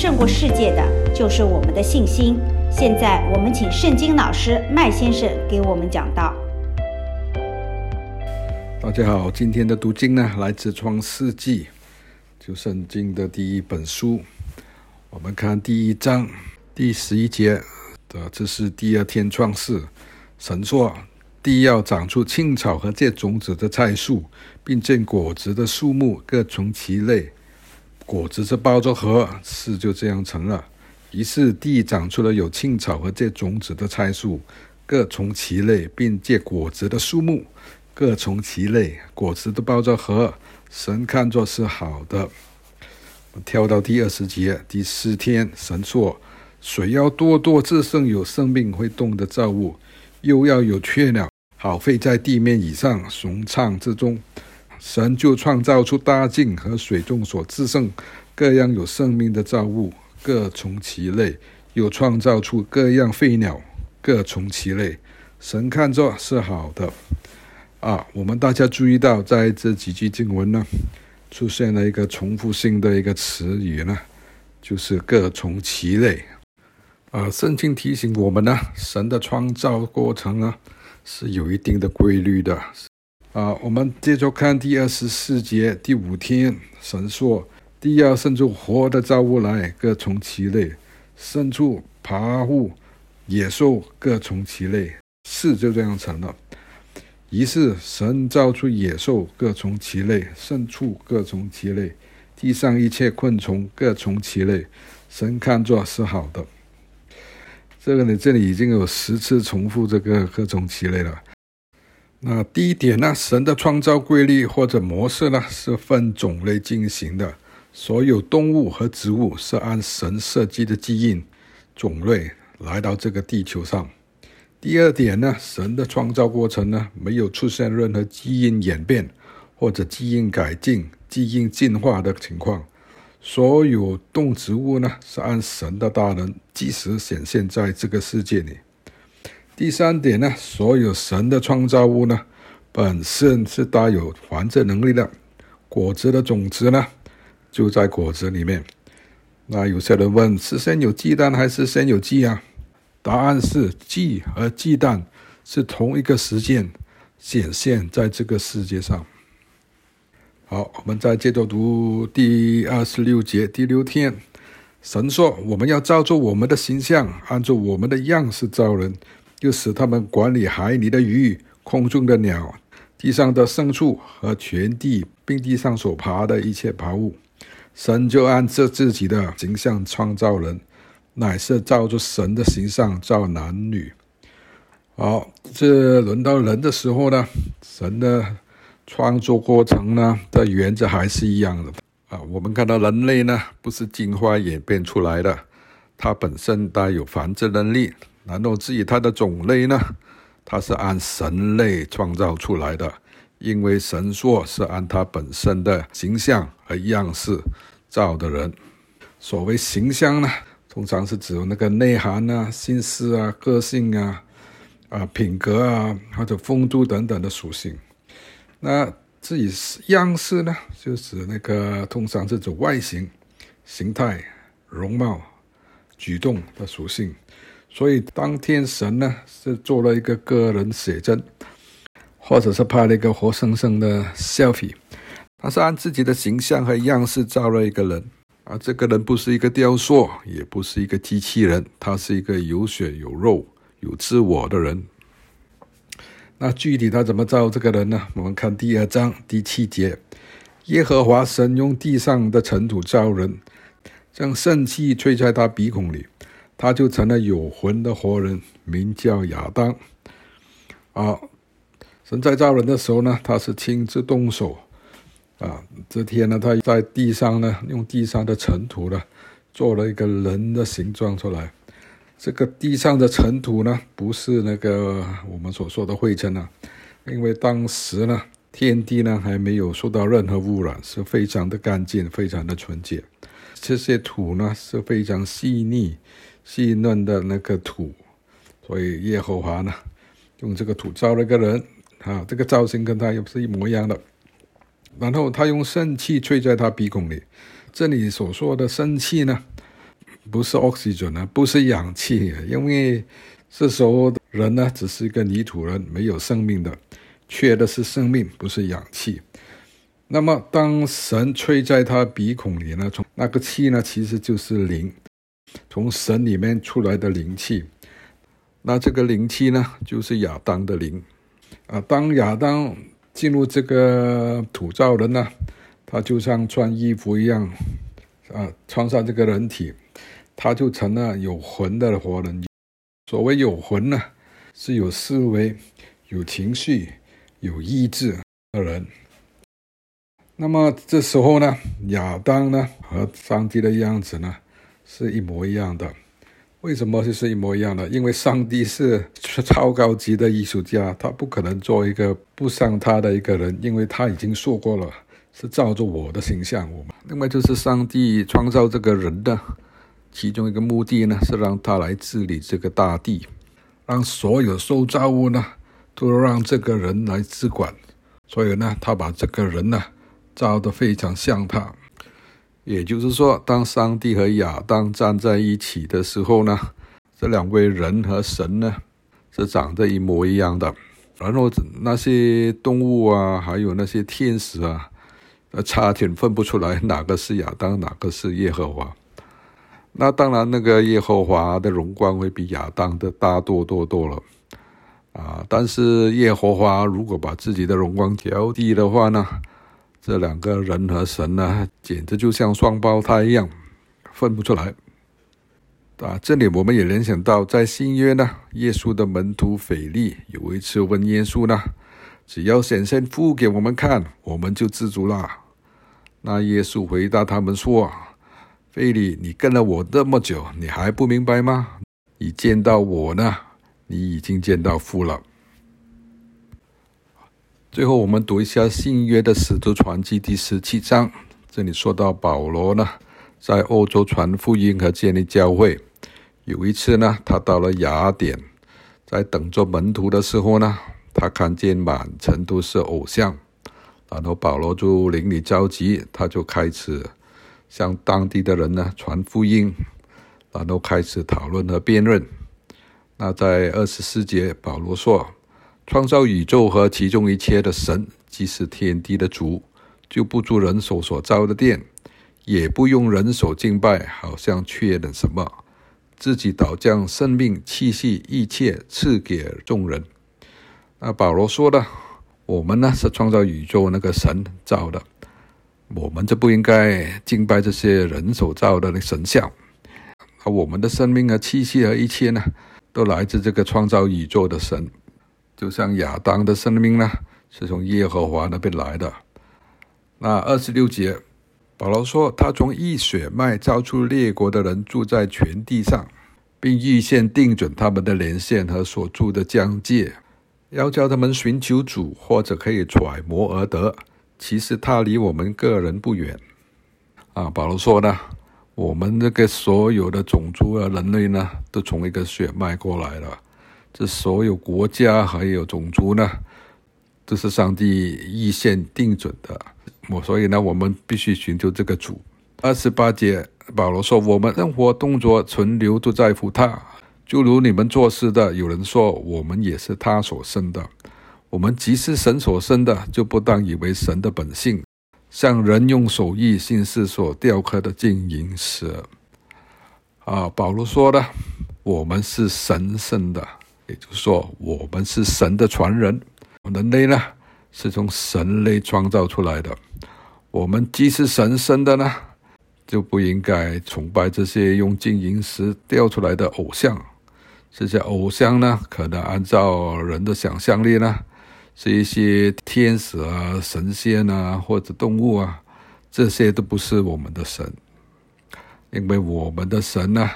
胜过世界的，就是我们的信心。现在，我们请圣经老师麦先生给我们讲道。大家好，今天的读经呢，来自创世纪，就圣经的第一本书。我们看第一章第十一节的，这是第二天创世。神说：“地要长出青草和结种子的菜树，并见果子的树木，各从其类。果子是包着核，事就这样成了。于是地长出了有青草和结种子的菜树，各从其类，并借果子的树木，各从其类。果子都包着核，神看作是好的。”跳到第二十节，第四天，神说：“水要多多滋生有生命会动的造物。”又要有雀鸟，好飞在地面以上，雄畅之中。神就创造出大径和水中所滋生各样有生命的造物，各从其类；又创造出各样飞鸟，各从其类。神看作是好的。啊，我们大家注意到，在这几句经文呢，出现了一个重复性的一个词语呢，就是各从其类。啊，圣经提醒我们呢，神的创造过程呢是有一定的规律的。啊，我们接着看第二十四节，第五天，神说：“地要生出活的造物来，各从其类；生出爬物、野兽，各从其类。”事就这样成了。于是神造出野兽，各从其类；牲畜各从其类；地上一切昆虫各从其类。神看作是好的。这个呢，这里已经有十次重复这个各从其类了。那第一点呢，神的创造规律或者模式呢，是分种类进行的。所有动物和植物是按神设计的基因种类来到这个地球上。第二点呢，神的创造过程呢，没有出现任何基因演变或者基因改进、基因进化的情况。所有动植物呢，是按神的大能即时显现在这个世界里。第三点呢，所有神的创造物呢，本身是带有繁殖能力的。果子的种子呢，就在果子里面。那有些人问：是先有鸡蛋还是先有鸡啊？答案是鸡和鸡蛋是同一个时间显现在这个世界上。好，我们再接着读第二十六节。第六天，神说：“我们要照着我们的形象，按照我们的样式造人，又使他们管理海里的鱼、空中的鸟、地上的牲畜和全地，并地上所爬的一切爬物。”神就按着自己的形象创造人，乃是照着神的形象造男女。好，这轮到人的时候呢，神的。创作过程呢的原则还是一样的啊。我们看到人类呢不是进化演变出来的，它本身带有繁殖能力。然后至于它的种类呢，它是按神类创造出来的，因为神说是按他本身的形象和样式造的人。所谓形象呢，通常是指那个内涵啊、心思啊、个性啊、啊品格啊或者风度等等的属性。那至于样式呢，就是那个通常是指外形、形态、容貌、举动的属性。所以当天神呢是做了一个个人写真，或者是拍了一个活生生的 selfie，他是按自己的形象和样式造了一个人。而这个人不是一个雕塑，也不是一个机器人，他是一个有血有肉、有自我的人。那具体他怎么造这个人呢？我们看第二章第七节：耶和华神用地上的尘土造人，将圣气吹在他鼻孔里，他就成了有魂的活人，名叫亚当。啊，神在造人的时候呢，他是亲自动手。啊，这天呢，他在地上呢，用地上的尘土呢，做了一个人的形状出来。这个地上的尘土呢，不是那个我们所说的灰尘啊，因为当时呢，天地呢还没有受到任何污染，是非常的干净，非常的纯洁。这些土呢是非常细腻、细嫩的那个土，所以耶和华呢用这个土造了个人啊，这个造型跟他又是一模一样的。然后他用生气吹在他鼻孔里。这里所说的生气呢，不是 oxygen 呢，不是氧气，因为这时候人呢，只是一个泥土人，没有生命的，缺的是生命，不是氧气。那么当神吹在他鼻孔里呢，从那个气呢，其实就是灵，从神里面出来的灵气。那这个灵气呢，就是亚当的灵啊。当亚当进入这个土造人呢，他就像穿衣服一样啊，穿上这个人体，他就成了有魂的活人。所谓有魂呢，是有思维、有情绪、有意志的人。那么这时候呢，亚当呢和上帝的样子呢是一模一样的。为什么就是一模一样的？因为上帝是超高级的艺术家，他不可能做一个不像他的一个人，因为他已经说过了，是照着我的形象。我们另外就是上帝创造这个人的其中一个目的呢，是让他来治理这个大地，让所有受造物呢都让这个人来治管。所以呢，他把这个人呢造得非常像他。也就是说，当上帝和亚当站在一起的时候呢，这两位人和神呢是长得一模一样的。然后那些动物啊，还有那些天使啊，差点分不出来哪个是亚当，哪个是耶和华。那当然，那个耶和华的荣光会比亚当的大多多多了啊。但是耶和华如果把自己的荣光调低的话呢，这两个人和神呢，简直就像双胞胎一样，分不出来。啊，这里我们也联想到，在新约呢，耶稣的门徒腓力有一次问耶稣呢：“只要显现父给我们看，我们就知足了。”那耶稣回答他们说：“腓力，你跟了我这么久，你还不明白吗？你见到我呢，你已经见到父了。”最后，我们读一下新约的使徒传记第十七章。这里说到保罗呢，在欧洲传福音和建立教会。有一次呢，他到了雅典，在等着门徒的时候呢，他看见满城都是偶像，然后保罗就灵里着急，他就开始向当地的人呢传福音，然后开始讨论和辩论。那在二十四节，保罗说。创造宇宙和其中一切的神，既是天地的主，就不住人手所造的殿，也不用人手敬拜，好像缺了什么，自己倒将生命、气息一切赐给众人。那保罗说的，我们呢是创造宇宙那个神造的，我们就不应该敬拜这些人手造的那神像。而我们的生命和气息和一切呢，都来自这个创造宇宙的神。就像亚当的生命呢，是从耶和华那边来的。那二十六节，保罗说，他从一血脉造出列国的人住在全地上，并预先定准他们的年限和所住的疆界，要叫他们寻求主，或者可以揣摩而得。其实他离我们个人不远。啊，保罗说呢，我们这个所有的种族和人类呢，都从一个血脉过来了。这所有国家还有种族呢，都是上帝预先定准的。我所以呢，我们必须寻求这个主。二十八节，保罗说：“我们生活、动作、存留都在乎他，就如你们做事的，有人说我们也是他所生的。我们既是神所生的，就不当以为神的本性像人用手艺心思所雕刻的金银石。”啊，保罗说的，我们是神生的。也就是说，我们是神的传人，人类呢是从神类创造出来的。我们既是神生的呢，就不应该崇拜这些用金银石雕出来的偶像。这些偶像呢，可能按照人的想象力呢，是一些天使啊、神仙啊，或者动物啊，这些都不是我们的神，因为我们的神呢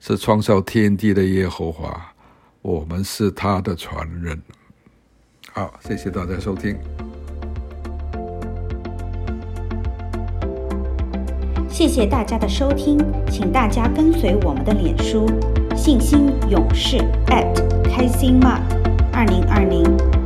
是创造天地的耶和华。我们是他的传人。好，谢谢大家收听。谢谢大家的收听，请大家跟随我们的脸书“信心勇士”@开心 Mark 二零二零。